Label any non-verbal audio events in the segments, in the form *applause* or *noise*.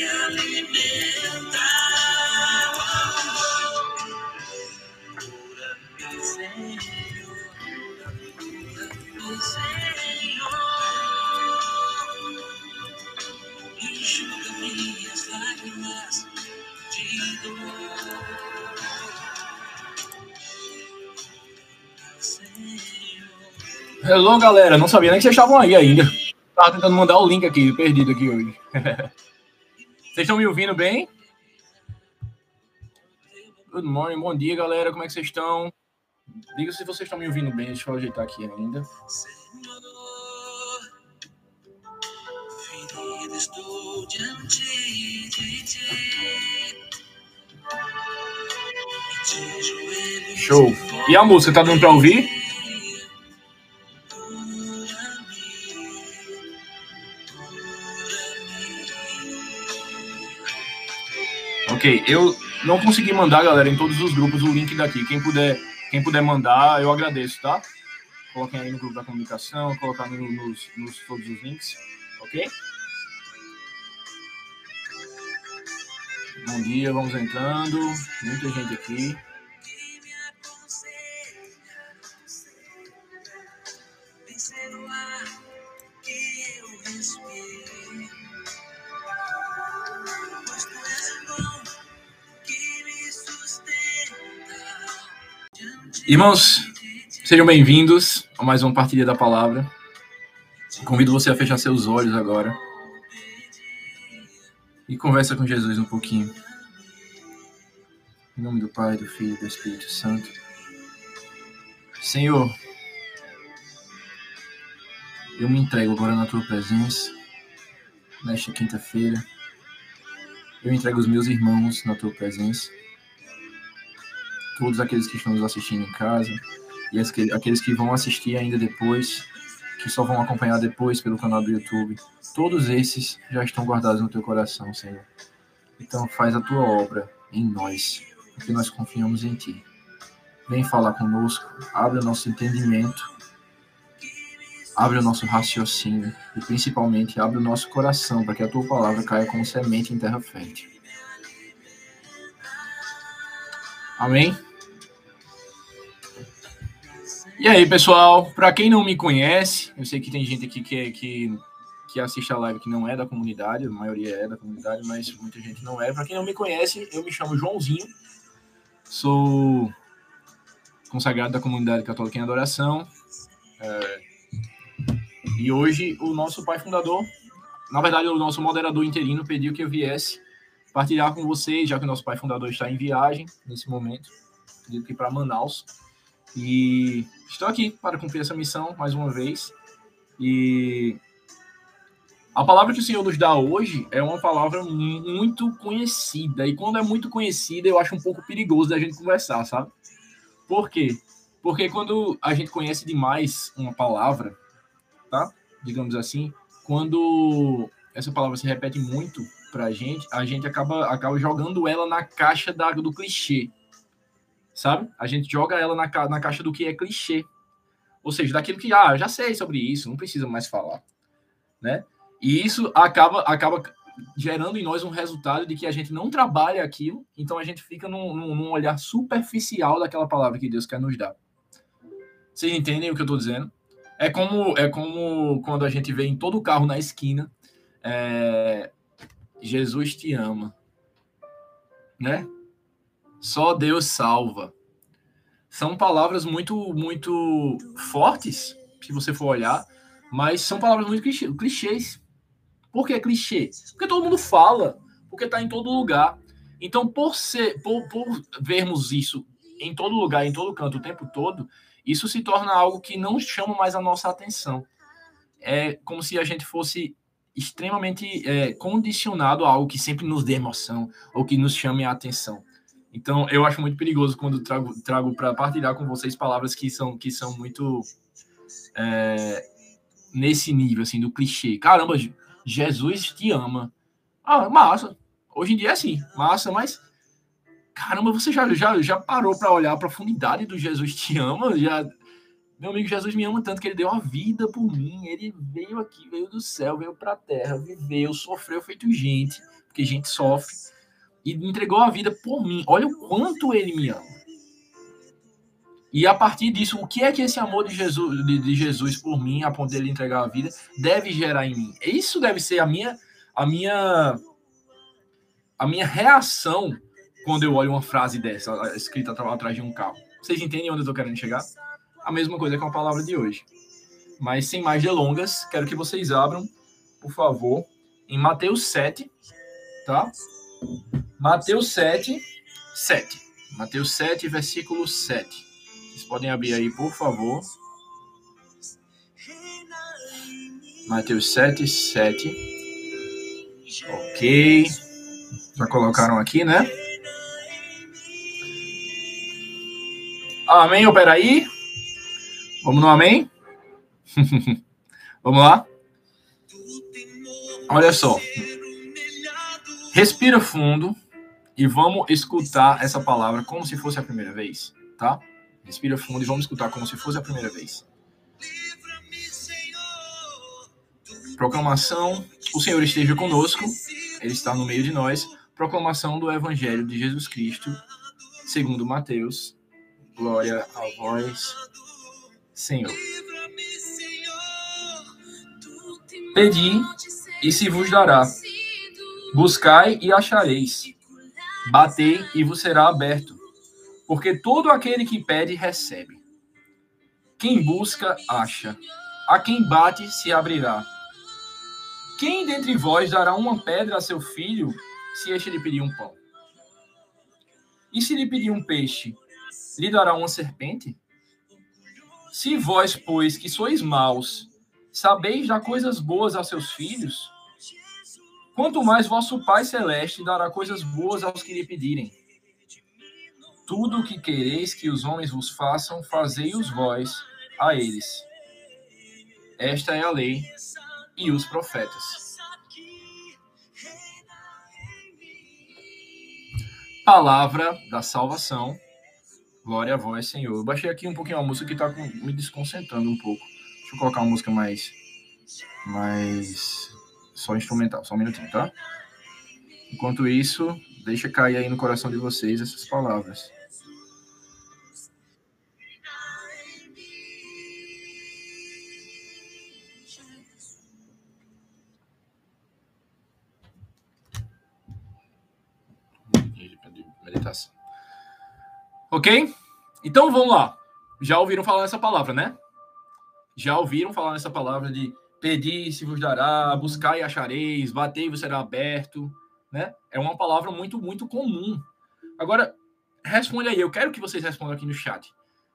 me. Cura-me, Senhor. Cura-me, Senhor. Enxuga minhas lágrimas de dor. Senhor. Hello, galera. Não sabia nem que vocês estavam aí ainda. Tava tentando mandar o link aqui, perdido aqui hoje. *laughs* Vocês estão me ouvindo bem? Good morning, bom dia, galera. Como é que vocês estão? Diga se vocês estão me ouvindo bem. Deixa eu ajeitar aqui ainda. Senhor, ferido estou diante de ti. De joelhos Show. E a música, tá dando pra ouvir? Ok, eu não consegui mandar, galera, em todos os grupos o link daqui. Quem puder, quem puder mandar, eu agradeço, tá? Coloquem aí no grupo da comunicação, colocar no- nos, nos todos os links, ok? Bom dia, vamos entrando. Muita gente aqui. Irmãos. Sejam bem-vindos a mais uma partilha da palavra. Convido você a fechar seus olhos agora e conversa com Jesus um pouquinho. Em nome do Pai, do Filho e do Espírito Santo. Senhor, eu me entrego agora na tua presença, nesta quinta-feira. Eu entrego os meus irmãos na tua presença. Todos aqueles que estão nos assistindo em casa, e aqueles que vão assistir ainda depois, que só vão acompanhar depois pelo canal do YouTube, todos esses já estão guardados no teu coração, Senhor. Então faz a tua obra em nós, porque nós confiamos em ti. Vem falar conosco, abre o nosso entendimento, abre o nosso raciocínio e principalmente abre o nosso coração para que a tua palavra caia como semente em terra fértil. Amém? E aí, pessoal, para quem não me conhece, eu sei que tem gente aqui que, é- que, que assiste a live que não é da comunidade, a maioria é da comunidade, mas muita gente não é. Para quem não me conhece, eu me chamo Joãozinho, sou consagrado da comunidade católica em adoração. é, e hoje o nosso pai fundador, na verdade, o nosso moderador interino pediu que eu viesse partilhar com vocês, já que o nosso pai fundador está em viagem nesse momento, pediu que para Manaus. E estou aqui para cumprir essa missão mais uma vez. E a palavra que o Senhor nos dá hoje é uma palavra mu- muito conhecida. E quando é muito conhecida, eu acho um pouco perigoso da gente conversar, sabe? Por quê? Porque quando a gente conhece demais uma palavra, tá? Digamos assim, quando essa palavra se repete muito pra gente, a gente acaba, acaba jogando ela na caixa da, do clichê sabe? A gente joga ela na, ca- na caixa do que é clichê. Ou seja, daquilo que, ah, eu já sei sobre isso, não precisa mais falar, né? E isso acaba, acaba gerando em nós um resultado de que a gente não trabalha aquilo, então a gente fica num, num, olhar superficial daquela palavra que Deus quer nos dar. Vocês entendem o que eu estou dizendo? É como, é como quando a gente vê em todo carro na esquina, é, Jesus te ama, né? Só Deus salva. São palavras muito, muito fortes, se você for olhar, mas são palavras muito clichês. Por que clichê? Porque todo mundo fala, porque está em todo lugar. Então, por, ser, por, por vermos isso em todo lugar, em todo canto, o tempo todo, isso se torna algo que não chama mais a nossa atenção. É como se a gente fosse extremamente é, condicionado a algo que sempre nos dê emoção ou que nos chame a atenção. Então, eu acho muito perigoso quando trago, trago para partilhar com vocês palavras que são, que são muito é, nesse nível, assim, do clichê. Caramba, Jesus te ama. Ah, massa. Hoje em dia é assim, massa, mas caramba, você já, já, já parou para olhar a profundidade do Jesus te ama? Já, meu amigo Jesus me ama tanto que ele deu a vida por mim. Ele veio aqui, veio do céu, veio para a terra, viveu, sofreu feito gente, porque gente sofre, e entregou a vida por mim. Olha o quanto ele me ama. E a partir disso, o que é que esse amor de Jesus, de, de Jesus por mim, a ponto dele entregar a vida, deve gerar em mim? Isso deve ser a minha, a minha, a minha reação quando eu olho uma frase dessa escrita atrás de um carro. Vocês entendem onde eu estou querendo chegar? A mesma coisa com a palavra de hoje. Mas sem mais delongas, quero que vocês abram, por favor, em Mateus 7, tá? Mateus 7, 7. Mateus 7, versículo 7. Vocês podem abrir aí, por favor. Mateus 7, 7. Ok. Já colocaram aqui, né? Amém, opera aí. Vamos no amém? *laughs* Vamos lá? Olha só. Respira fundo e vamos escutar essa palavra como se fosse a primeira vez, tá? Respira fundo e vamos escutar como se fosse a primeira vez. Proclamação: O Senhor esteja conosco, Ele está no meio de nós. Proclamação do Evangelho de Jesus Cristo, segundo Mateus. Glória a vós, Senhor. Pedi e se vos dará. Buscai e achareis. Batei e vos será aberto. Porque todo aquele que pede, recebe. Quem busca, acha. A quem bate, se abrirá. Quem dentre vós dará uma pedra a seu filho, se este lhe pedir um pão? E se lhe pedir um peixe, lhe dará uma serpente? Se vós, pois, que sois maus, sabeis dar coisas boas a seus filhos, quanto mais vosso Pai Celeste dará coisas boas aos que lhe pedirem. Tudo o que quereis que os homens vos façam, fazei-os vós a eles. Esta é a lei e os profetas. Palavra da salvação. Glória a vós, Senhor. Eu baixei aqui um pouquinho a música que está me desconcentrando um pouco. Deixa eu colocar uma música mais. mais. Só instrumental, só um minutinho, tá? Enquanto isso, deixa cair aí no coração de vocês essas palavras. meditação. Ok? Então vamos lá. Já ouviram falar nessa palavra, né? Já ouviram falar nessa palavra de pedir se vos dará, buscar e achareis, bater e vos será aberto, né? É uma palavra muito, muito comum. Agora, responde aí. Eu quero que vocês respondam aqui no chat.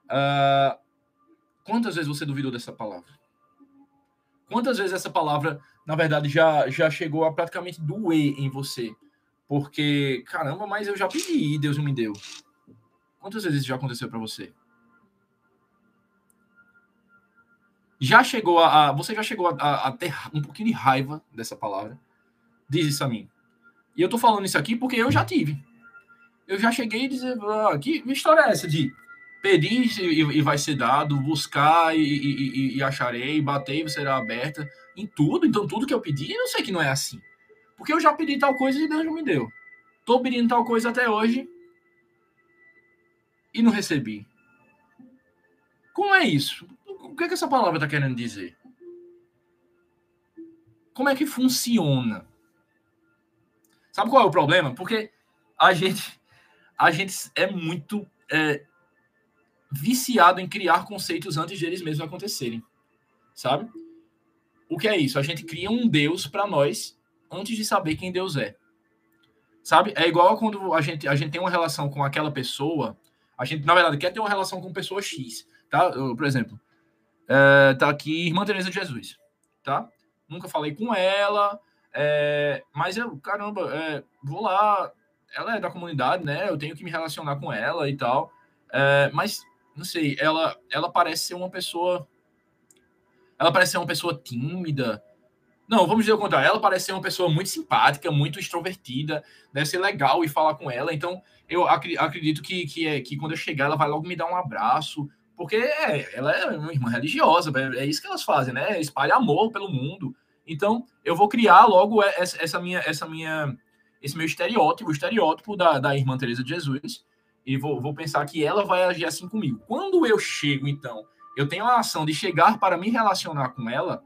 Uh, quantas vezes você duvidou dessa palavra? Quantas vezes essa palavra, na verdade, já, já chegou a praticamente doer em você? Porque, caramba, mas eu já pedi e Deus não me deu. Quantas vezes isso já aconteceu para você? Já chegou a, a você já chegou a, a, ter um pouquinho de raiva dessa palavra? Diz isso a mim. E eu tô falando isso aqui porque eu já tive. Eu já cheguei a dizer, ah, que história é essa de pedir e, e vai ser dado, buscar e, e, e acharei, bater e será aberta em tudo. Então tudo que eu pedi, eu sei que não é assim. Porque eu já pedi tal coisa e Deus não me deu. Tô pedindo tal coisa até hoje e não recebi. Como é isso? O que, é que essa palavra está querendo dizer? Como é que funciona? Sabe qual é o problema? Porque a gente, a gente é muito é, viciado em criar conceitos antes de eles mesmos acontecerem. Sabe? O que é isso? A gente cria um Deus para nós antes de saber quem Deus é. Sabe? É igual quando a gente, a gente tem uma relação com aquela pessoa, a gente, na verdade, quer ter uma relação com pessoa X, tá? Eu, por exemplo, é, tá aqui Irmã Teresa de Jesus, tá? Nunca falei com ela, é, mas eu, caramba, é, vou lá, ela é da comunidade, né? Eu tenho que me relacionar com ela e tal, é, mas não sei, ela, ela parece ser uma pessoa, ela parece ser uma pessoa tímida, não, vamos dizer o contrário. Ela parece ser uma pessoa muito simpática, muito extrovertida, deve ser legal ir falar com ela. Então, eu acredito que, que, é, que quando eu chegar, ela vai logo me dar um abraço, porque é, ela é uma irmã religiosa, é, é isso que elas fazem, né? Espalha amor pelo mundo. Então, eu vou criar logo essa, essa minha, essa minha, esse meu estereótipo, o estereótipo da, da irmã Teresa de Jesus, e vou, vou pensar que ela vai agir assim comigo. Quando eu chego, então, eu tenho a ação de chegar para me relacionar com ela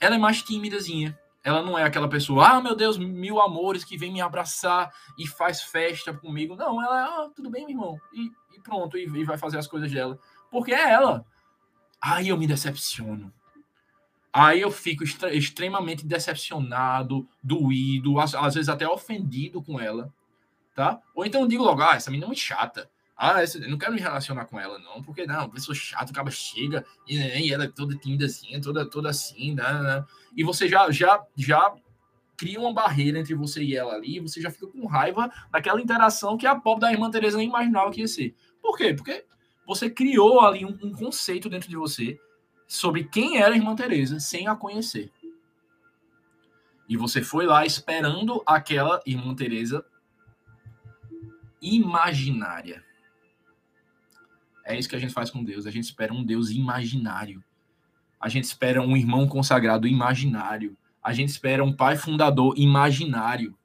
ela é mais tímidazinha. Ela não é aquela pessoa, ah, meu Deus, mil amores que vem me abraçar e faz festa comigo. Não, ela, ah, tudo bem, meu irmão. E pronto, e, e, vai fazer as coisas dela. Porque é ela. Aí eu me decepciono. Aí eu fico extremamente decepcionado, doído, às, às, vezes até ofendido com ela, tá? Ou então digo logo, ah, essa menina é muito chata. Ah, eu não quero me relacionar com ela, não, porque não, pessoa chata, acaba chega e, né, e ela é toda tímidazinha, toda, toda assim, né, né, e você já, já, já cria uma barreira entre você e ela ali, e você já fica com raiva daquela interação que a pobre da irmã Teresa nem imaginava que ia ser. Por quê? Porque você criou ali um, um conceito dentro de você sobre quem era a irmã Teresa sem a conhecer. E você foi lá esperando aquela irmã Teresa imaginária. É isso que a gente faz com Deus. A gente espera um Deus imaginário. A gente espera um irmão consagrado imaginário. A gente espera um pai fundador imaginário.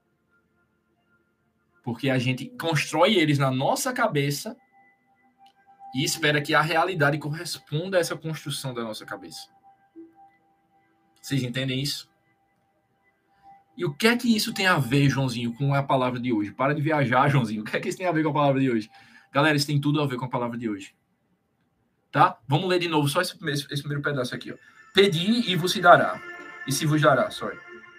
Porque a gente constrói eles na nossa cabeça e espera que a realidade corresponda a essa construção da nossa cabeça. Vocês entendem isso? E o que é que isso tem a ver, Joãozinho, com a palavra de hoje? Para de viajar, Joãozinho. O que é que isso tem a ver com a palavra de hoje? Galera, isso tem tudo a ver com a palavra de hoje. Tá? Vamos ler de novo só esse, esse primeiro pedaço aqui. Ó. Pedi e vos dará. E se vos dará, sorry.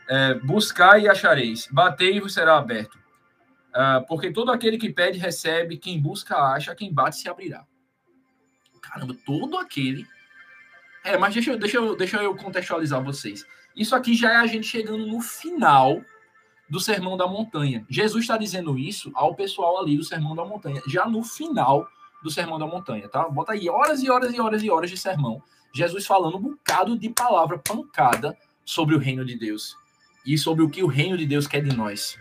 É, buscai e achareis. Batei e vos será aberto. Uh, porque todo aquele que pede, recebe. Quem busca, acha. Quem bate, se abrirá. Caramba, todo aquele. É, mas deixa, deixa, eu, deixa eu contextualizar vocês. Isso aqui já é a gente chegando no final do Sermão da Montanha. Jesus está dizendo isso ao pessoal ali do Sermão da Montanha, já no final do Sermão da Montanha, tá? Bota aí horas e horas e horas e horas de sermão. Jesus falando um bocado de palavra pancada sobre o reino de Deus e sobre o que o reino de Deus quer de nós.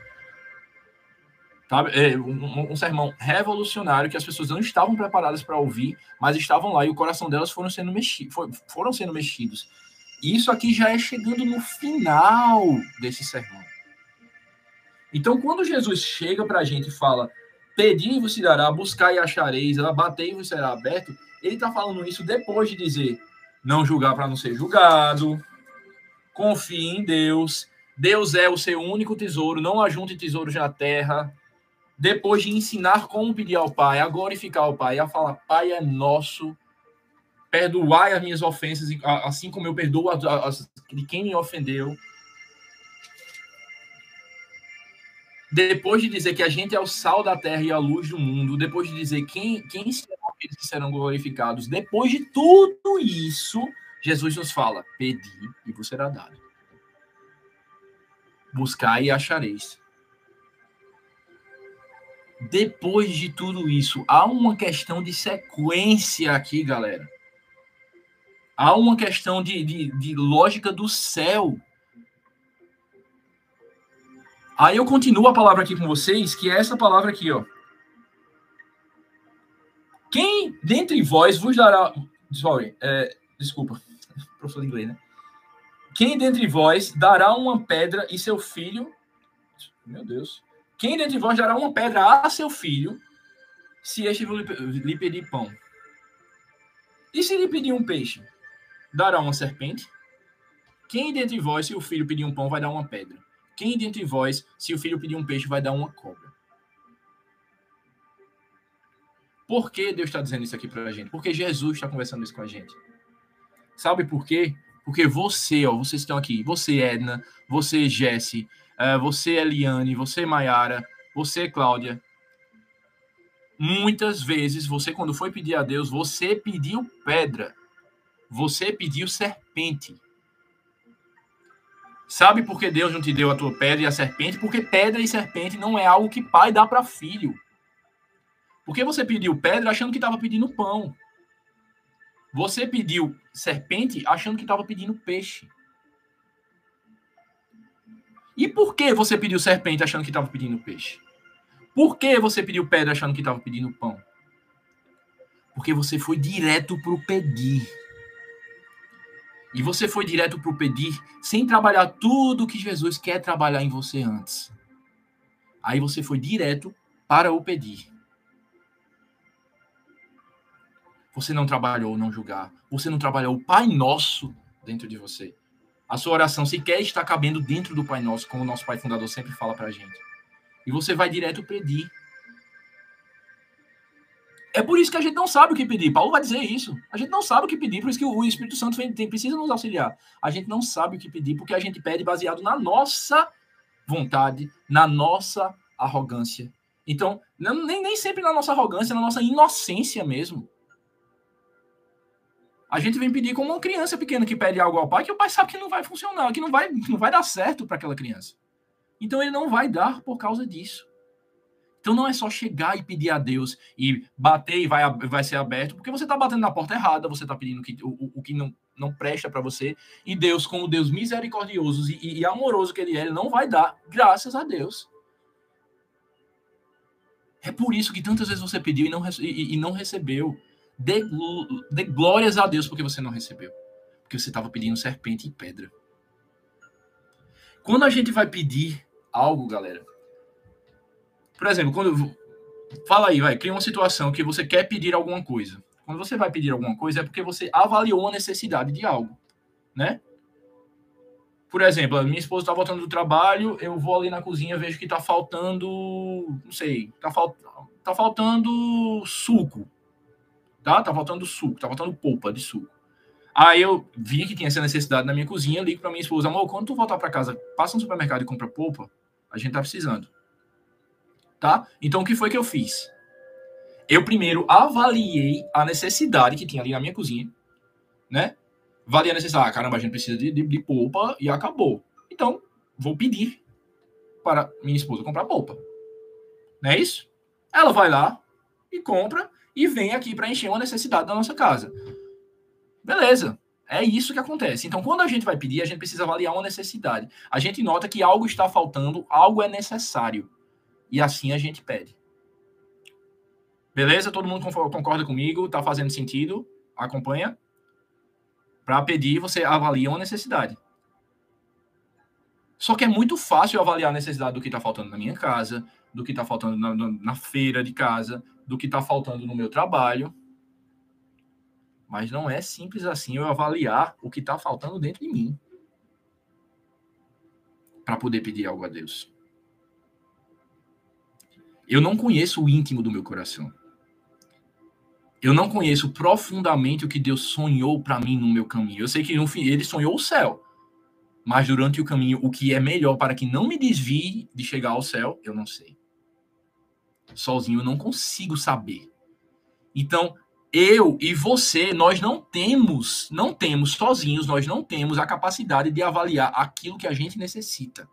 Tá? É um, um, sermão revolucionário que as pessoas não estavam preparadas para ouvir, mas estavam lá e o coração delas foram sendo, mexi foram sendo mexidos. E isso aqui já é chegando no final desse sermão. Então, quando Jesus chega para a gente e fala, pedir e vos dará, buscar e achareis, ela bater e vos será aberto, ele está falando isso depois de dizer, não julgar para não ser julgado, confie em Deus, Deus é o seu único tesouro, não ajunte tesouros na terra, depois de ensinar como pedir ao Pai, a glorificar o Pai, a falar, Pai é nosso, perdoai as minhas ofensas, assim como eu perdoo as, de quem me ofendeu, depois de dizer que a gente é o sal da terra e a luz do mundo, depois de dizer quem, quem serão aqueles que serão glorificados, depois de tudo isso, Jesus nos fala: pedi e vos será dado. Buscai e achareis. Depois de tudo isso, há uma questão de sequência aqui, galera. Há uma questão de, de, de lógica do céu Aí eu continuo a palavra aqui com vocês, que é essa palavra aqui, ó. Quem dentre vós vos dará. Sorry, é, desculpa, *laughs* professor de inglês, né? Quem dentre vós dará uma pedra e seu filho. Meu Deus. Quem dentre vós dará uma pedra a seu filho, se este lhe pedir pão? E se lhe pedir um peixe, dará uma serpente? Quem dentre vós, se o filho pedir um pão, vai dar uma pedra? Quem dentre vós, se o filho pedir um peixe, vai dar uma cobra? Por que Deus está dizendo isso aqui para a gente? Porque Jesus está conversando isso com a gente. Sabe por quê? Porque você, ó, vocês estão aqui, você Edna, você Jesse, você Eliane, você Maiara, você Cláudia. Muitas vezes você, quando foi pedir a Deus, você pediu pedra, você pediu serpente. Sabe por que Deus não te deu a tua pedra e a serpente? Porque pedra e serpente não é algo que pai dá para filho. Porque você pediu pedra achando que estava pedindo pão. Você pediu serpente achando que estava pedindo peixe. E por que você pediu serpente achando que estava pedindo peixe? Por que você pediu pedra achando que estava pedindo pão? Porque você foi direto para o pedir. E você foi direto para o pedir sem trabalhar tudo que Jesus quer trabalhar em você antes. Aí você foi direto para o pedir. Você não trabalhou não julgar. Você não trabalhou o Pai Nosso dentro de você. A sua oração sequer está cabendo dentro do Pai Nosso, como o nosso Pai Fundador sempre fala para a gente. E você vai direto pedir. É por isso que a gente não sabe o que pedir. Paulo vai dizer isso. A gente não sabe o que pedir, por isso que o Espírito Santo precisa nos auxiliar. A gente não sabe o que pedir, porque a gente pede baseado na nossa vontade, na nossa arrogância. Então, nem, nem sempre na nossa arrogância, na nossa inocência mesmo. A gente vem pedir como uma criança pequena que pede algo ao pai que o pai sabe que não vai funcionar, que não vai, não vai dar certo para aquela criança. Então ele não vai dar por causa disso. Então não é só chegar e pedir a Deus e bater e vai, vai ser aberto, porque você está batendo na porta errada, você está pedindo que, o, o que não, não presta para você, e Deus, como Deus misericordioso e, e, amoroso que Ele é, Ele não vai dar, graças a Deus. É por isso que tantas vezes você pediu e não, e, e não recebeu. Dê, dê glórias a Deus porque você não recebeu. Porque você estava pedindo serpente e pedra. Quando a gente vai pedir algo, galera. Por exemplo, quando. Fala aí, vai, cria uma situação que você quer pedir alguma coisa. Quando você vai pedir alguma coisa, é porque você avaliou a necessidade de algo, né? Por exemplo, a minha esposa está voltando do trabalho, eu vou ali na cozinha, vejo que está faltando, não sei, está fal, tá faltando suco tá? Tá faltando suco, tá faltando polpa de suco. Aí eu vi que tinha essa necessidade na minha cozinha, ligo para minha esposa, amor, quando tu voltar para casa, passa no supermercado e compra polpa, a gente tá precisando. Tá? Então o que foi que eu fiz? Eu primeiro avaliei a necessidade que tinha ali na minha cozinha, né? Avaliei a necessidade, ah, caramba, a gente precisa de, de, de polpa e acabou. Então, vou pedir para minha esposa comprar polpa. Não é isso? Ela vai lá e compra e vem aqui para encher uma necessidade da nossa casa. Beleza. É isso que acontece. Então, quando a gente vai pedir, a gente precisa avaliar uma necessidade. A gente nota que algo está faltando, algo é necessário. E assim a gente pede. Beleza? Todo mundo concorda comigo? Está fazendo sentido? Acompanha? Para pedir, você avalia uma necessidade. Só que é muito fácil avaliar a necessidade do que está faltando na minha casa, do que está faltando na, na, feira de casa, do que está faltando no meu trabalho. Mas não é simples assim eu avaliar o que está faltando dentro de mim para poder pedir algo a Deus. Eu não conheço o íntimo do meu coração. Eu não conheço profundamente o que Deus sonhou para mim no meu caminho. Eu sei que no fim ele sonhou o céu. Mas durante o caminho, o que é melhor para que não me desvie de chegar ao céu, eu não sei sozinho eu não consigo saber. Então, eu e você, nós não temos, não temos sozinhos, nós não temos a capacidade de avaliar aquilo que a gente necessita.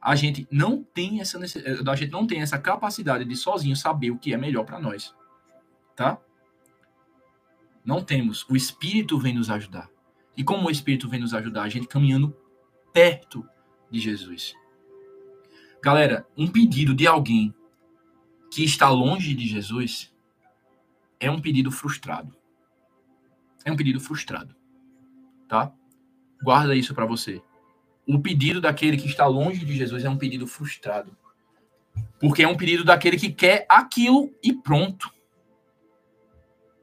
A gente não tem essa a gente não tem essa capacidade de sozinho saber o que é melhor para nós. Tá? Não temos. O espírito vem nos ajudar. E como o espírito vem nos ajudar, a gente caminhando perto de Jesus. Galera, um pedido de alguém que está longe de Jesus é um pedido frustrado. É um pedido frustrado. tá? Guarda isso para você. O pedido daquele que está longe de Jesus é um pedido frustrado. Porque é um pedido daquele que quer aquilo e pronto.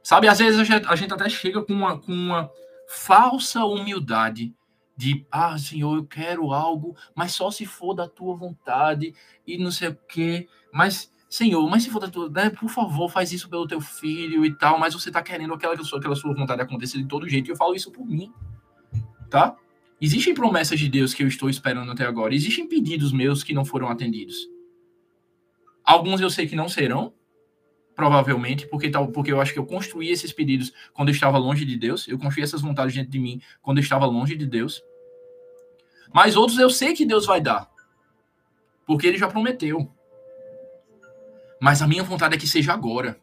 Sabe, às vezes a gente, até chega com uma, com uma falsa humildade de, ah, Senhor, eu quero algo, mas só se for da tua vontade e não sei o quê. Mas, Senhor, mas se for da tua, né, por favor, faz isso pelo teu filho e tal, mas você tá querendo aquela, aquela sua vontade acontecer de todo jeito, e eu falo isso por mim, tá? Existem promessas de Deus que eu estou esperando até agora, existem pedidos meus que não foram atendidos. Alguns eu sei que não serão, provavelmente, porque, tal, porque eu acho que eu construí esses pedidos quando eu estava longe de Deus, eu construí essas vontades dentro de mim quando eu estava longe de Deus. Mas outros eu sei que Deus vai dar, porque Ele já prometeu. Mas a minha vontade é que seja agora.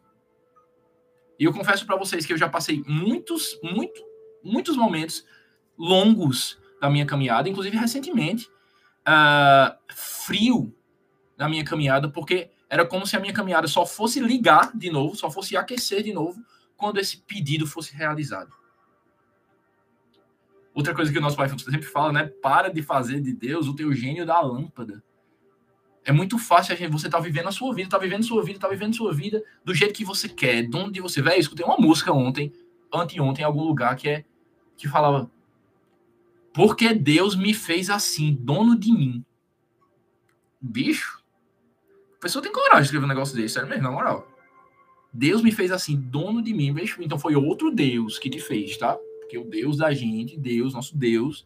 E eu confesso para vocês que eu já passei muitos, muito, muitos momentos longos da minha caminhada, inclusive recentemente, uh, frio na minha caminhada, porque era como se a minha caminhada só fosse ligar de novo, só fosse aquecer de novo quando esse pedido fosse realizado. Outra coisa que o nosso pai sempre fala, né? Para de fazer de Deus o teu gênio da lâmpada. É muito fácil a gente, você tá vivendo a sua vida, tá vivendo a sua vida, tá vivendo a sua vida do jeito que você quer, de onde você vai. Escutei uma música ontem, anteontem, em algum lugar que é que falava porque Deus me fez assim, dono de mim. Bicho, a pessoa tem coragem de escrever um negócio desse, sério mesmo, na moral. Deus me fez assim, dono de mim. Então foi outro Deus que te fez, tá? Porque o Deus da gente, Deus, nosso Deus,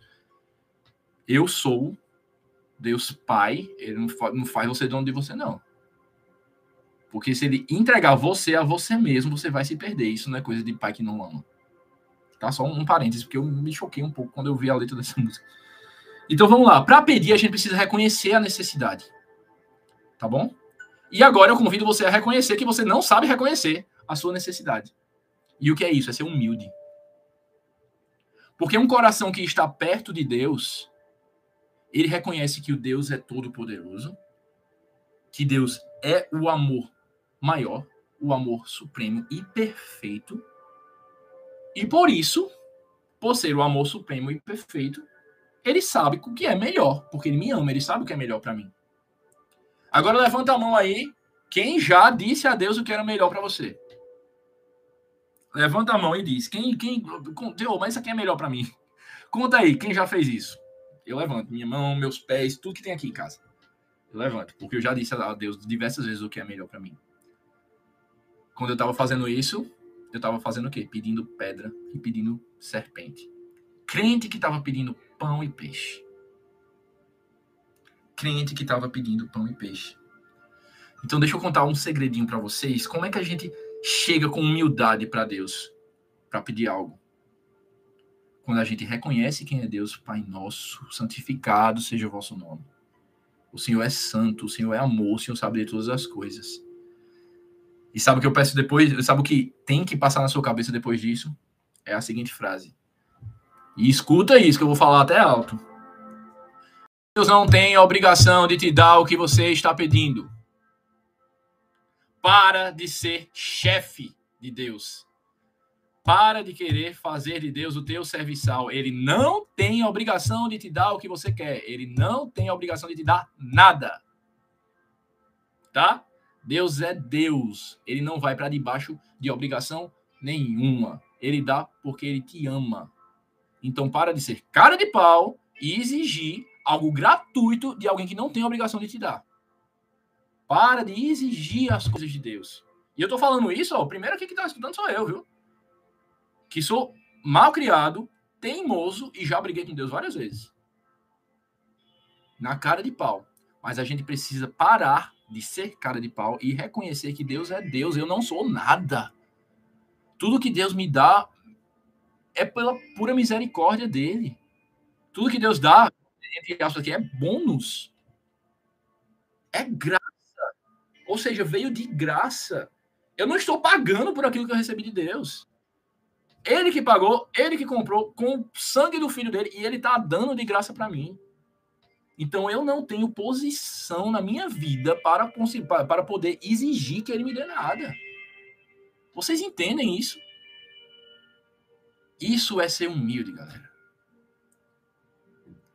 eu sou Deus Pai, ele não faz você dono de você, não. Porque se ele entregar você a você mesmo, você vai se perder. Isso não é coisa de pai que não ama. Tá? Só um parênteses, porque eu me choquei um pouco quando eu vi a letra dessa *laughs* música. Então vamos lá. Para pedir, a gente precisa reconhecer a necessidade. Tá bom? E agora eu convido você a reconhecer que você não sabe reconhecer a sua necessidade. E o que é isso? É ser humilde. Porque um coração que está perto de Deus, ele reconhece que o Deus é todo-poderoso, que Deus é o amor maior, o amor supremo e perfeito. E por isso, por ser o amor supremo e perfeito, ele sabe o que é melhor, porque ele me ama, ele sabe o que é melhor para mim. Agora levanta a mão aí. Quem já disse a Deus o que era melhor para você? Levanta a mão e diz. Quem, quem, Deus, mas isso aqui é melhor para mim. Conta aí, quem já fez isso? Eu levanto minha mão, meus pés, tudo que tem aqui em casa. Eu levanto, porque eu já disse a Deus diversas vezes o que é melhor para mim. Quando eu estava fazendo isso, eu estava fazendo o quê? Pedindo pedra e pedindo serpente. Crente que estava pedindo pão e peixe crente que estava pedindo pão e peixe. Então, deixa eu contar um segredinho para vocês. Como é que a gente chega com humildade para Deus para pedir algo? Quando a gente reconhece quem é Deus, Pai nosso, santificado seja o vosso nome. O Senhor é santo, o Senhor é amor, o Senhor sabe de todas as coisas. E sabe o que eu peço depois? Sabe o que tem que passar na sua cabeça depois disso? É a seguinte frase. E escuta isso que eu vou falar até alto. Deus não tem a obrigação de te dar o que você está pedindo. Para de ser chefe de Deus. Para de querer fazer de Deus o teu serviçal. Ele não tem a obrigação de te dar o que você quer. Ele não tem a obrigação de te dar nada. Tá? Deus é Deus. Ele não vai para debaixo de obrigação nenhuma. Ele dá porque ele te ama. Então para de ser cara de pau e exigir algo gratuito de alguém que não tem a obrigação de te dar. Para de exigir as coisas de Deus. E eu tô falando isso, ó, o primeiro aqui que tá estudando sou eu, viu? Que sou mal criado, teimoso e já briguei com Deus várias vezes. Na cara de pau. Mas a gente precisa parar de ser cara de pau e reconhecer que Deus é Deus, eu não sou nada. Tudo que Deus me dá é pela pura misericórdia dele. Tudo que Deus dá entre aspas aqui, é bônus. É graça. Ou seja, veio de graça. Eu não estou pagando por aquilo que eu recebi de Deus. Ele que pagou, ele que comprou com o sangue do filho dele e ele está dando de graça para mim. Então eu não tenho posição na minha vida para, para poder exigir que ele me dê nada. Vocês entendem isso? Isso é ser humilde, galera.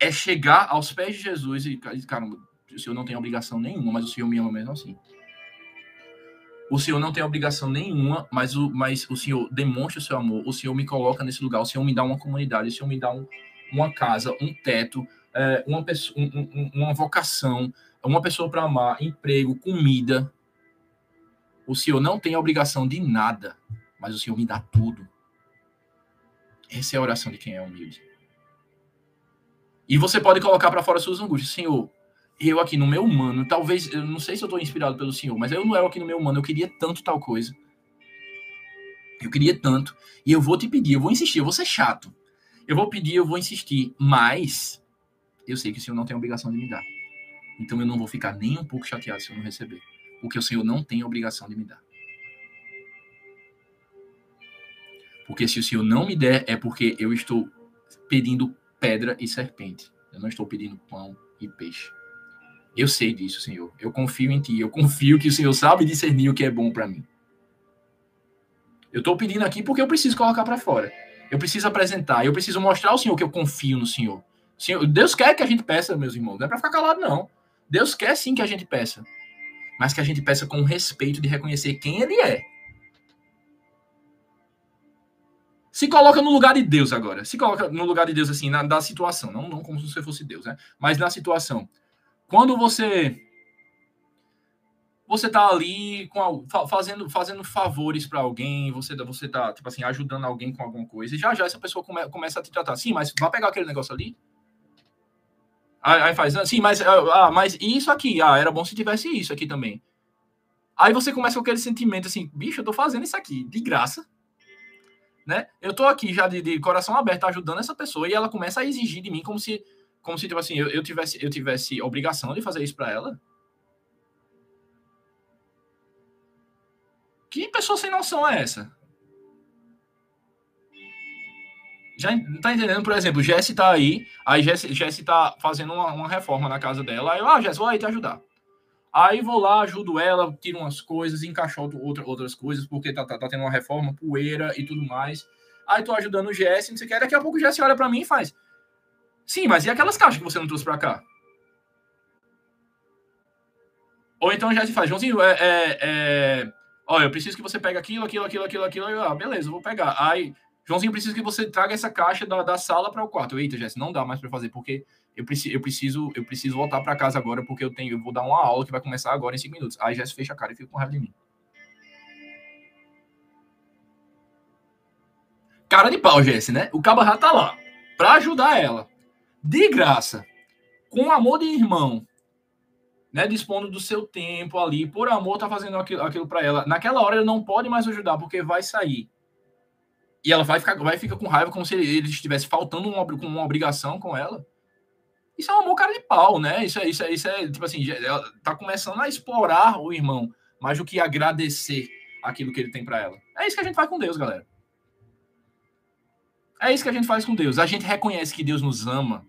é chegar aos pés de Jesus e, caramba, o Senhor não tem obrigação nenhuma, mas o Senhor me ama mesmo assim. O Senhor não tem obrigação nenhuma, mas o, mas o Senhor demonstra o seu amor. O Senhor me coloca nesse lugar. O Senhor me dá uma comunidade. O Senhor me dá um, uma casa, um teto, é, uma, pessoa, um, um, uma vocação, uma pessoa para amar, emprego, comida. O Senhor não tem obrigação de nada, mas o Senhor me dá tudo. Essa é a oração de quem é humilde. E você pode colocar para fora suas angústias. Senhor, eu aqui no meu humano, talvez, eu não sei se eu estou inspirado pelo Senhor, mas eu não eu aqui no meu humano, eu queria tanto tal coisa. Eu queria tanto. E eu vou te pedir, eu vou insistir, eu vou ser chato. Eu vou pedir, eu vou insistir, mas eu sei que o Senhor não tem obrigação de me dar. Então eu não vou ficar nem um pouco chateado se eu não receber. Porque o Senhor não tem obrigação de me dar. Porque se o Senhor não me der, é porque eu estou pedindo pedra e serpente. Eu não estou pedindo pão e peixe. Eu sei disso, Senhor. Eu confio em Ti. Eu confio que o Senhor sabe discernir o que é bom para mim. Eu estou pedindo aqui porque eu preciso colocar para fora. Eu preciso apresentar. Eu preciso mostrar ao Senhor que eu confio no Senhor. Senhor Deus quer que a gente peça, meus irmãos. Não é para ficar calado, não. Deus quer sim que a gente peça. Mas que a gente peça com respeito de reconhecer quem Ele é. Se coloca no lugar de Deus agora. Se coloca no lugar de Deus, assim, na, da situação. Não, não como se você fosse Deus, né? Mas na situação. Quando você você tá ali com fazendo fazendo favores para alguém, você você tá tipo assim ajudando alguém com alguma coisa, e já já essa pessoa come, começa a te tratar assim, mas vai pegar aquele negócio ali. Aí, faz assim, mas ah, mas isso aqui, ah, era bom se tivesse isso aqui também. Aí você começa com aquele sentimento assim, bicho, eu tô fazendo isso aqui de graça, né? Eu tô aqui já de, de coração aberto ajudando essa pessoa e ela começa a exigir de mim como se como se, tipo assim, eu, eu, tivesse, eu tivesse obrigação de fazer isso para ela. Que pessoa sem noção é essa? Já tá entendendo? Por exemplo, Jesse tá aí, aí Jesse, Jesse tá fazendo uma, uma reforma na casa dela, aí eu, ah, Jesse, vou aí te ajudar. Aí vou lá, ajudo ela, tiro umas coisas, encaixoto outra, outras coisas, porque tá, tá, tá, tendo uma reforma, poeira e tudo mais. Aí tô ajudando o Jesse, não sei o que, daqui a pouco o Jesse olha para mim e faz, Sim, mas e aquelas caixas que você não trouxe para cá? Ou então já se faz, Joãozinho, é, é, é... Olha, eu preciso que você pegue aquilo, aquilo, aquilo, aquilo, aquilo. Ah, beleza, eu vou pegar. Aí, Joãozinho, preciso que você traga essa caixa da, da sala para o quarto. Eita, Jéssica, não dá mais para fazer, porque eu preciso, eu preciso, eu preciso voltar para casa agora, porque eu tenho, eu vou dar uma aula que vai começar agora em cinco minutos. Aí Jéssica fecha a cara e fica com raiva de mim. Cara de pau, Jesse, né? O cabo já tá lá para ajudar ela de graça, com amor de irmão, né, dispondo do seu tempo ali, por amor, tá fazendo aquilo, aquilo para ela. Naquela hora ele não pode mais ajudar porque vai sair. E ela vai ficar, vai ficar com raiva como se ele, ele estivesse faltando uma, uma obrigação com ela. Isso é um amor cara de pau, né? Isso é, isso é, isso é tipo assim, ela tá começando a explorar o irmão, mais do que agradecer aquilo que ele tem para ela. É isso que a gente faz com Deus, galera. É isso que a gente faz com Deus. A gente reconhece que Deus nos ama,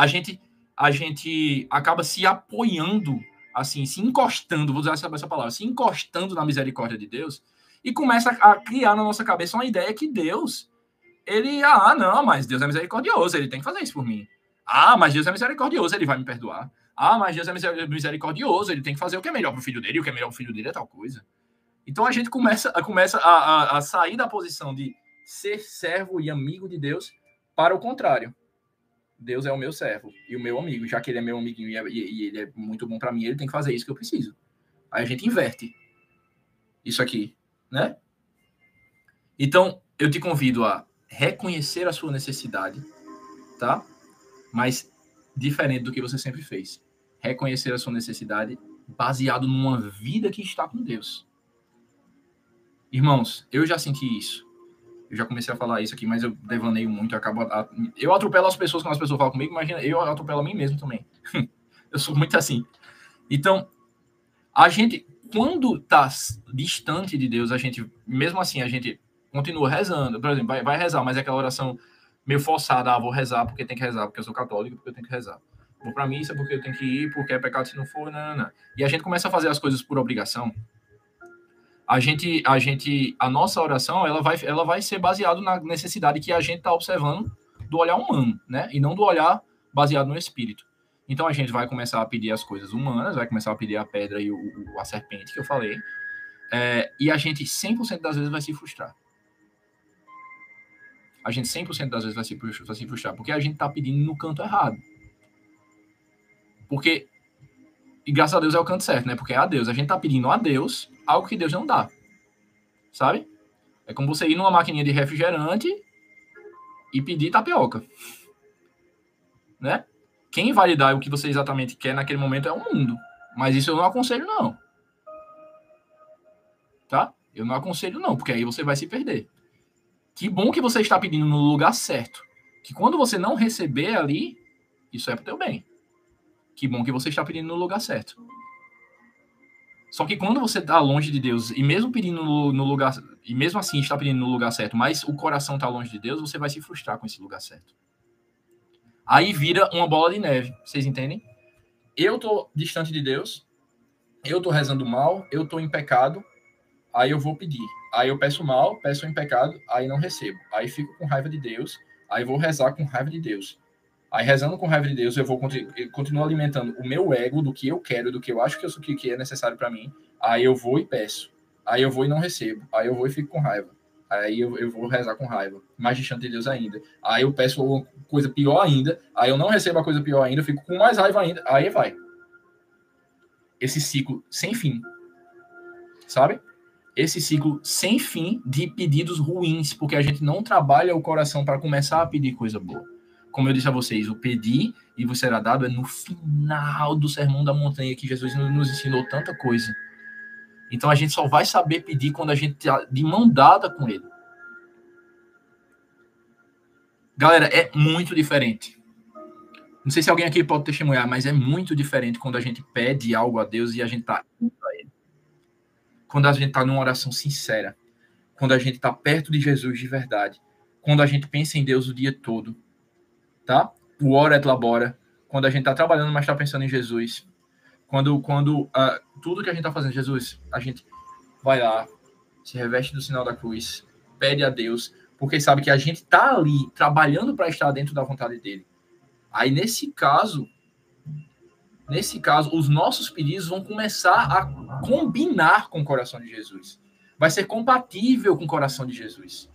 a gente a gente acaba se apoiando, assim, se encostando, vou usar essa, essa palavra, se encostando na misericórdia de Deus e começa a criar na nossa cabeça uma ideia que Deus, ele, ah, não, mas Deus é misericordioso, ele tem que fazer isso por mim. Ah, mas Deus é misericordioso, ele vai me perdoar. Ah, mas Deus é misericordioso, ele tem que fazer o que é melhor para o filho dele, o que é melhor para o filho dele é tal coisa. Então a gente começa, começa a, a, a sair da posição de ser servo e amigo de Deus para o contrário. Deus é o meu servo e o meu amigo, já que ele é meu amiguinho e, é, e ele é muito bom para mim, ele tem que fazer isso que eu preciso. Aí a gente inverte isso aqui, né? Então, eu te convido a reconhecer a sua necessidade, tá? Mas diferente do que você sempre fez. Reconhecer a sua necessidade baseado numa vida que está com Deus. Irmãos, eu já senti isso. Eu já comecei a falar isso aqui, mas eu devaneio muito, eu acabo. A, eu atropelo as pessoas quando as pessoas falam comigo, imagina, eu atropelo a mim mesmo também. *laughs* eu sou muito assim. Então, a gente, quando tá distante de Deus, a gente, mesmo assim, a gente continua rezando. Por exemplo, vai, vai rezar, mas é aquela oração meio forçada, ah, vou rezar porque tem que rezar, porque eu sou católico, porque eu tenho que rezar. Vou pra missa porque eu tenho que ir, porque é pecado se não for, não, não, não. E a gente começa a fazer as coisas por obrigação a gente, a gente, a nossa oração, ela vai, ela vai ser baseada na necessidade que a gente está observando do olhar humano, né? E não do olhar baseado no espírito. Então a gente vai começar a pedir as coisas humanas, vai começar a pedir a pedra e o, o a serpente que eu falei, é, e a gente 100% das vezes vai se frustrar. A gente 100% das vezes vai se, vai se frustrar, porque a gente está pedindo no canto errado. Porque, e graças a Deus é o canto certo, né? Porque é a Deus. A gente está pedindo a Deus algo que Deus não dá. Sabe? É como você ir numa maquininha de refrigerante e pedir tapioca. Né? Quem vai dar o que você exatamente quer naquele momento é o mundo. Mas isso eu não aconselho, não. Tá? Eu não aconselho, não, porque aí você vai se perder. Que bom que você está pedindo no lugar certo. Que quando você não receber ali, isso é para o teu bem. Que bom que você está pedindo no lugar certo. Só que quando você está longe de Deus, e mesmo pedindo no, no, lugar, e mesmo assim está pedindo no lugar certo, mas o coração está longe de Deus, você vai se frustrar com esse lugar certo. Aí vira uma bola de neve, vocês entendem? Eu tô distante de Deus, eu tô rezando mal, eu tô em pecado, aí eu vou pedir. Aí eu peço mal, peço em pecado, aí não recebo. Aí fico com raiva de Deus, aí vou rezar com raiva de Deus. Aí, rezando com raiva de Deus, eu vou continuar alimentando o meu ego do que eu quero, do que eu acho que, eu, que é necessário para mim. Aí eu vou e peço. Aí eu vou e não recebo. Aí eu vou e fico com raiva. Aí eu, eu vou rezar com raiva. Mais distante de Deus ainda. Aí eu peço uma coisa pior ainda. Aí eu não recebo a coisa pior ainda. Eu fico com mais raiva ainda. Aí vai. Esse ciclo sem fim. Sabe? Esse ciclo sem fim de pedidos ruins. Porque a gente não trabalha o coração para começar a pedir coisa boa como eu disse a vocês, o pedir e você será dado é no final do sermão da montanha que Jesus nos ensinou tanta coisa. Então a gente só vai saber pedir quando a gente está de mão dada com ele. Galera, é muito diferente. Não sei se alguém aqui pode testemunhar, mas é muito diferente quando a gente pede algo a Deus e a gente está. Quando a gente está numa oração sincera. Quando a gente está perto de Jesus de verdade. Quando a gente pensa em Deus o dia todo tá? O ora et labora, quando a gente está trabalhando, mas está pensando em Jesus. Quando, quando uh, tudo que a gente está fazendo, Jesus, a gente vai lá, se reveste do sinal da cruz, pede a Deus, porque sabe que a gente está ali trabalhando para estar dentro da vontade dele. Aí, nesse caso, nesse caso, os nossos pedidos vão começar a combinar com o coração de Jesus. Vai ser compatível com o coração de Jesus.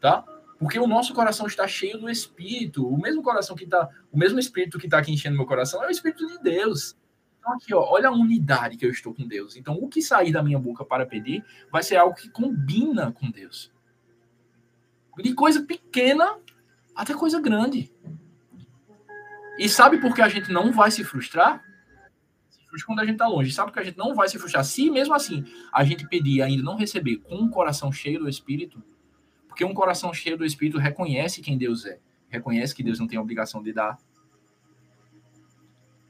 Tá? Porque o nosso coração está cheio do Espírito. O mesmo coração que está, o mesmo Espírito que está aqui enchendo meu coração é o Espírito de Deus. Então aqui, ó, olha a unidade que eu estou com Deus. Então o que sair da minha boca para pedir vai ser algo que combina com Deus. De coisa pequena até coisa grande. E sabe por que a gente não vai se frustrar? Se frustra quando a gente está longe. Sabe por que a gente não vai se frustrar? Se mesmo assim a gente pedir e ainda não receber com um coração cheio do Espírito, porque um coração cheio do Espírito reconhece quem Deus é, reconhece que Deus não tem a obrigação de dar.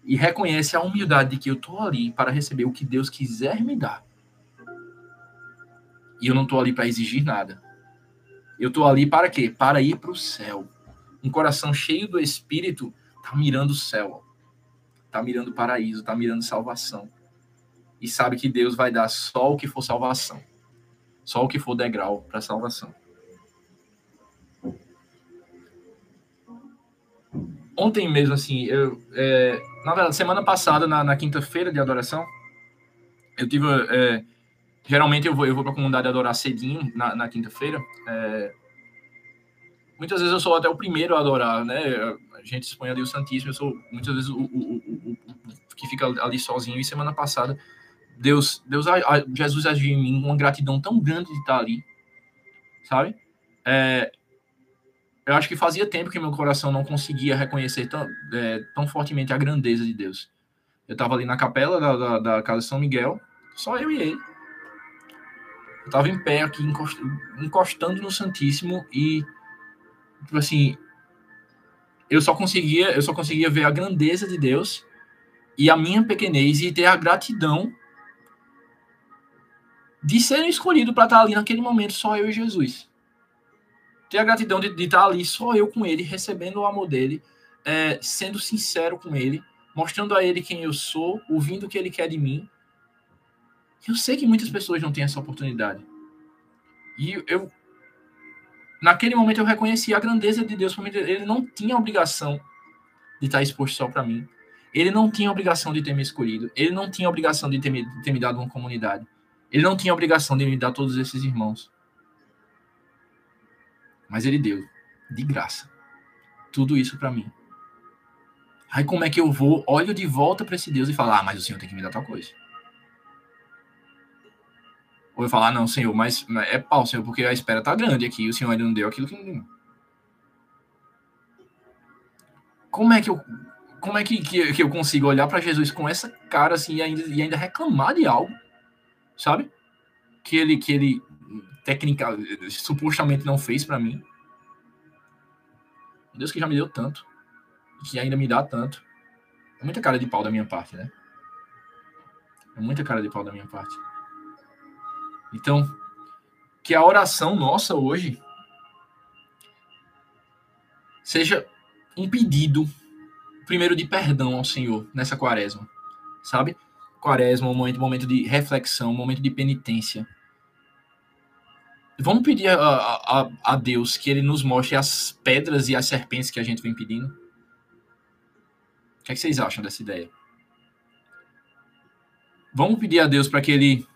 E reconhece a humildade de que eu estou ali para receber o que Deus quiser me dar. E eu não estou ali para exigir nada. Eu estou ali para quê? Para ir para o céu. Um coração cheio do Espírito está mirando o céu, está mirando o paraíso, está mirando salvação. E sabe que Deus vai dar só o que for salvação, só o que for degrau para salvação. Ontem mesmo, assim, eu, é, na verdade, semana passada, na, na quinta-feira de adoração, eu tive. É, geralmente eu vou, eu vou para a comunidade adorar cedinho na, na quinta-feira. É, muitas vezes eu sou até o primeiro a adorar, né? A gente expõe ali o Santíssimo, eu sou muitas vezes o, o, o, o que fica ali sozinho. E semana passada, Deus, Deus, Jesus agiu em mim uma gratidão tão grande de estar ali, sabe? É, eu acho que fazia tempo que meu coração não conseguia reconhecer tão, é, tão fortemente a grandeza de Deus. Eu estava ali na capela da, da, da, casa São Miguel, só eu e ele. Eu estava em pé aqui, encostando no Santíssimo e, tipo assim, eu só conseguia, eu só conseguia ver a grandeza de Deus e a minha pequenez e ter a gratidão de ser escolhido para estar ali naquele momento só eu e Jesus ter a gratidão de, estar ali só eu com ele, recebendo o amor dele, é, sendo sincero com ele, mostrando a ele quem eu sou, ouvindo o que ele quer de mim. Eu sei que muitas pessoas não têm essa oportunidade. E eu, naquele momento, eu reconheci a grandeza de Deus. Ele não tinha obrigação de estar exposto só para mim. Ele não tinha obrigação de ter me escolhido. Ele não tinha obrigação de ter me, de ter me dado uma comunidade. Ele não tinha obrigação de me dar todos esses irmãos. Mas ele deu, de graça, tudo isso para mim. Aí como é que eu vou, olho de volta para esse Deus e falo, ah, mas o Senhor tem que me dar tal coisa. Ou eu falar, ah, não, Senhor, mas é pau, Senhor, porque a espera tá grande aqui, o Senhor ainda não deu aquilo que não Como é que eu, como é que, que, que eu consigo olhar para Jesus com essa cara assim e ainda, e ainda reclamar de algo, sabe? Que ele, que ele técnica, supostamente não fez para mim. Deus que já me deu tanto, que ainda me dá tanto. É muita cara de pau da minha parte, né? É muita cara de pau da minha parte. Então, que a oração nossa hoje seja um pedido, primeiro, de perdão ao Senhor nessa quaresma, sabe? Quaresma, um momento, um momento de reflexão, um momento de penitência. Vamos pedir a, a, a Deus que Ele nos mostre as pedras e as serpentes que a gente vem pedindo? O que, é que vocês acham dessa ideia? Vamos pedir a Deus para que Ele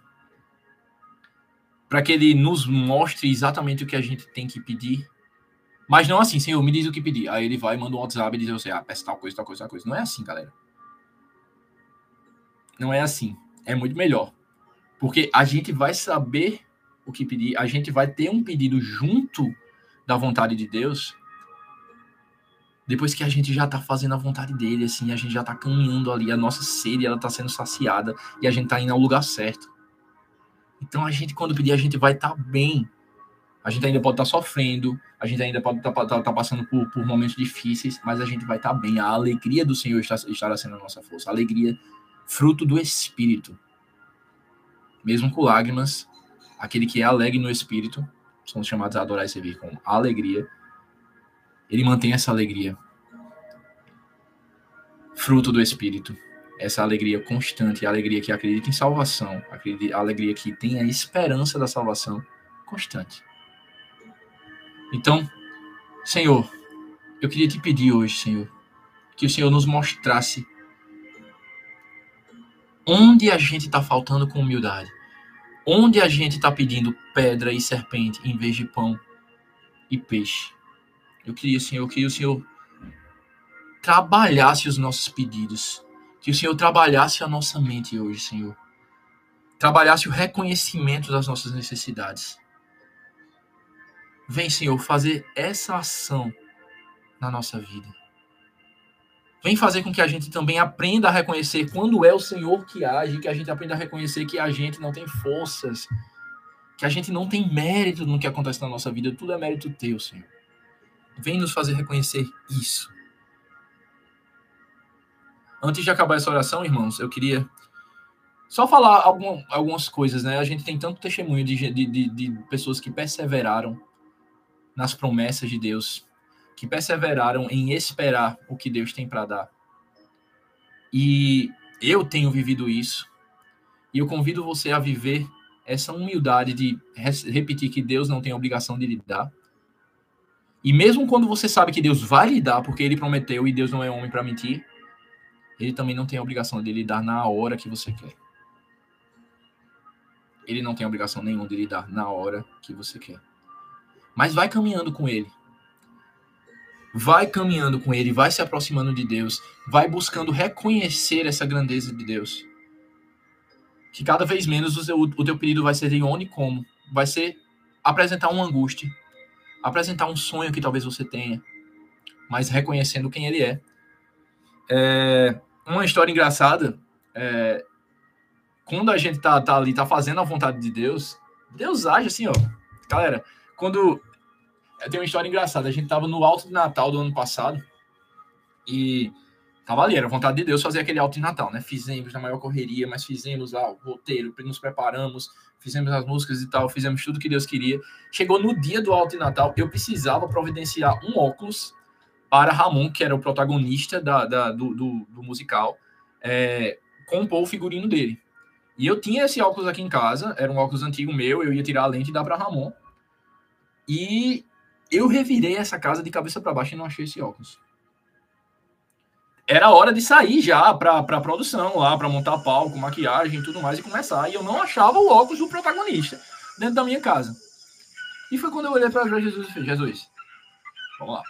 para que Ele nos mostre exatamente o que a gente tem que pedir mas não assim, Senhor, me diz o que pedir. Aí ele vai, manda um WhatsApp e diz você, ah, peça tal coisa, tal coisa, tal coisa. Não é assim, galera. Não é assim. É muito melhor. Porque a gente vai saber o que pedir, a gente vai ter um pedido junto da vontade de Deus. Depois que a gente já tá fazendo a vontade dele, assim, a gente já tá caminhando ali, a nossa sede, ela tá sendo saciada e a gente tá indo ao lugar certo. Então a gente, quando pedir, a gente vai estar tá bem a gente ainda pode estar tá sofrendo, a gente ainda pode estar tá, tá, tá passando por, por, momentos difíceis, mas a gente vai estar tá bem. A alegria do Senhor está, estará sendo a nossa força. A alegria, fruto do Espírito. Mesmo com lágrimas, aquele que é alegre no Espírito, somos chamados a adorar e servir com alegria. Ele mantém essa alegria. Fruto do Espírito. Essa alegria constante, a alegria que acredita em salvação, a alegria que tem a esperança da salvação constante. Então, Senhor, eu queria te pedir hoje, Senhor, que o Senhor nos mostrasse onde a gente está faltando com humildade, onde a gente está pedindo pedra e serpente em vez de pão e peixe. Eu queria, Senhor, que o Senhor trabalhasse os nossos pedidos, que o Senhor trabalhasse a nossa mente hoje, Senhor. Trabalhasse o reconhecimento das nossas necessidades. Vem, Senhor, fazer essa ação na nossa vida. Vem fazer com que a gente também aprenda a reconhecer quando é o Senhor que age, que a gente aprenda a reconhecer que a gente não tem forças, que a gente não tem mérito no que acontece na nossa vida, tudo é mérito teu, Senhor. Vem nos fazer reconhecer isso. Antes de acabar essa oração, irmãos, eu queria só falar algum, algumas coisas, né? A gente tem tanto testemunho de, de, de, de pessoas que perseveraram nas promessas de Deus, que perseveraram em esperar o que Deus tem para dar. E eu tenho vivido isso. E eu convido você a viver essa humildade de repetir que Deus não tem obrigação de lhe dar. E mesmo quando você sabe que Deus vai lhe dar, porque ele prometeu e Deus não é homem para mentir, ele também não tem a obrigação de lhe dar na hora que você quer. Ele não tem obrigação nenhuma de lhe dar na hora que você quer. Mas vai caminhando com ele. Vai caminhando com ele, vai se aproximando de Deus, vai buscando reconhecer essa grandeza de Deus. Que cada vez menos o, seu, o teu pedido vai ser de onde e como. Vai ser apresentar uma angústia, apresentar um sonho que talvez você tenha, mas reconhecendo quem ele é. é uma história engraçada é, quando a gente tá, tá ali, tá fazendo a vontade de Deus, Deus age assim, ó. Galera, quando. Tem uma história engraçada. A gente tava no alto de Natal do ano passado e tava ali, era vontade de Deus fazer aquele alto de Natal, né? Fizemos na maior correria, mas fizemos lá o roteiro, nos preparamos, fizemos as músicas e tal, fizemos tudo que Deus queria. Chegou no dia do alto de Natal, eu precisava providenciar um óculos para Ramon, que era o protagonista da, da do, do, do, musical, é, compor o figurino dele. E eu tinha esse óculos aqui em casa, era um óculos antigo meu, eu ia tirar a lente e dar para Ramon. E eu revirei essa casa de cabeça para baixo e não achei esse óculos. era hora de sair já para a produção lá, para montar palco, maquiagem e tudo mais e começar. E eu não achava o óculos do protagonista dentro da minha casa. E foi quando eu olhei para Jesus e falei: Jesus, vamos lá.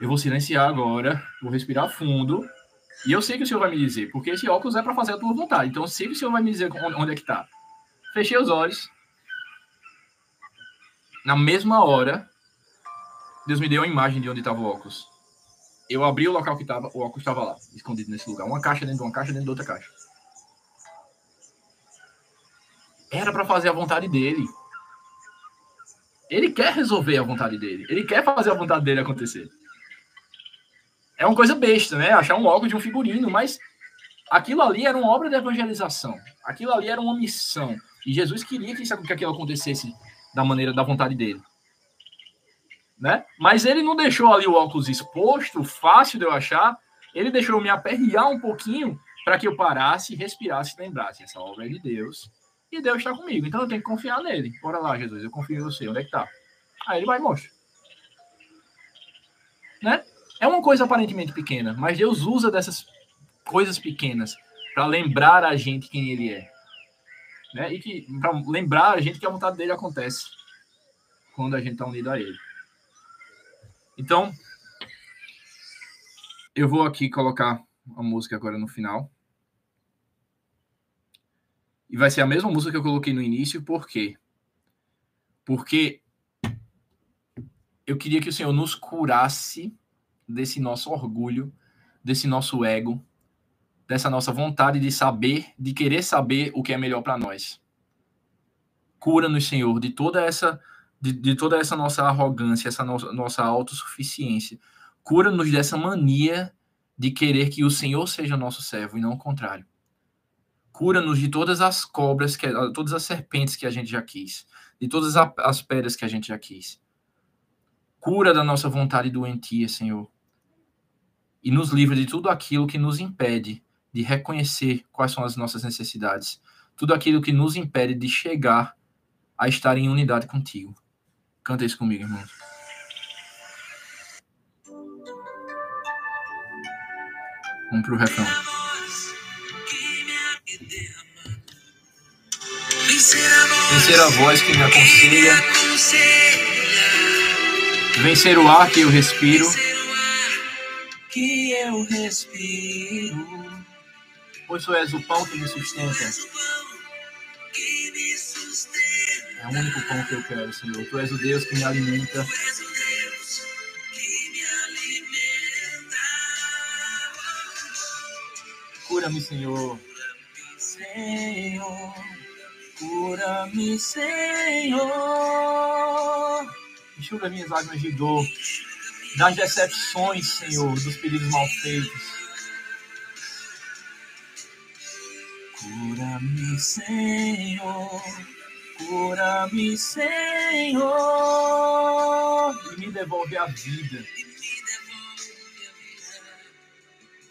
Eu vou silenciar agora, vou respirar fundo. E eu sei que o Senhor vai me dizer, porque esse óculos é para fazer a tua vontade. Então eu sei que o Senhor vai me dizer onde é que está. Fechei os olhos. Na mesma hora, Deus me deu a imagem de onde estava o óculos. Eu abri o local que estava, o óculos estava lá, escondido nesse lugar. Uma caixa dentro de uma caixa, dentro de outra caixa. Era para fazer a vontade dele. Ele quer resolver a vontade dele. Ele quer fazer a vontade dele acontecer. É uma coisa besta, né? Achar um óculos de um figurino, mas aquilo ali era uma obra de evangelização. Aquilo ali era uma missão. E Jesus queria que, isso, que aquilo acontecesse da maneira da vontade dele né? Mas ele não deixou ali o óculos exposto, fácil de eu achar. Ele deixou me aperrear um pouquinho para que eu parasse, respirasse e lembrasse. Essa obra é de Deus e Deus está comigo. Então eu tenho que confiar nele. Bora lá, Jesus, eu confio em você. Onde é que tá? Aí ele vai e mostra. Né? É uma coisa aparentemente pequena, mas Deus usa dessas coisas pequenas para lembrar a gente quem ele é. Né? E que para lembrar a gente que a vontade dele acontece quando a gente está unido a ele. Então, eu vou aqui colocar a música agora no final. E vai ser a mesma música que eu coloquei no início, por quê? Porque eu queria que o Senhor nos curasse desse nosso orgulho, desse nosso ego, dessa nossa vontade de saber, de querer saber o que é melhor para nós. Cura-nos, Senhor, de toda essa de, de toda essa nossa arrogância, essa nossa, nossa autossuficiência. Cura-nos dessa mania de querer que o Senhor seja nosso servo e não o contrário. Cura-nos de todas as cobras, que, todas as serpentes que a gente já quis, de todas as pedras que a gente já quis. Cura da nossa vontade doentia, Senhor. E nos livra de tudo aquilo que nos impede de reconhecer quais são as nossas necessidades. Tudo aquilo que nos impede de chegar a estar em unidade contigo. Canta isso comigo, irmão. Vamos pro refrão. Vencer a voz que me aconselha. Vencer o ar que eu respiro. Que eu respiro. Pois tu és o pão que me sustenta. É o único pão que eu quero, Senhor. Tu és o Deus que me alimenta. Cura-me, Senhor. Senhor, cura-me, Senhor. Enxuga minhas lágrimas de dor, das decepções, Senhor, dos pedidos mal feitos. Cura-me, Senhor. Cura-me, Senhor, e me devolve a vida.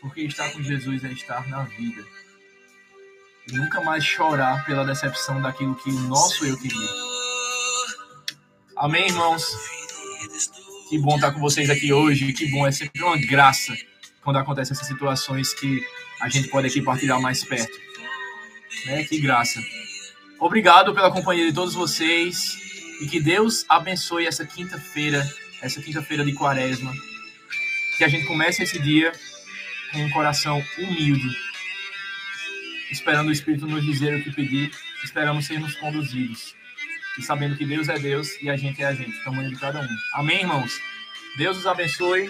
Porque estar com Jesus é estar na vida. E nunca mais chorar pela decepção daquilo que o nosso eu queria. Amém, irmãos? Que bom estar com vocês aqui hoje. Que bom, é sempre uma graça quando acontecem essas situações que a gente pode aqui partilhar mais perto. Né? Que graça. Obrigado pela companhia de todos vocês e que Deus abençoe essa quinta-feira, essa quinta-feira de quaresma. Que a gente comece esse dia com um coração humilde, esperando o Espírito nos dizer o que pedir, esperamos sermos conduzidos e sabendo que Deus é Deus e a gente é a gente, tamanho de cada um. Amém, irmãos? Deus os abençoe.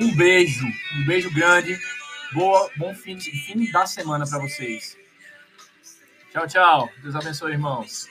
Um beijo, um beijo grande. Boa, bom fim, fim da semana para vocês. Tchau, tchau. Deus abençoe, irmãos.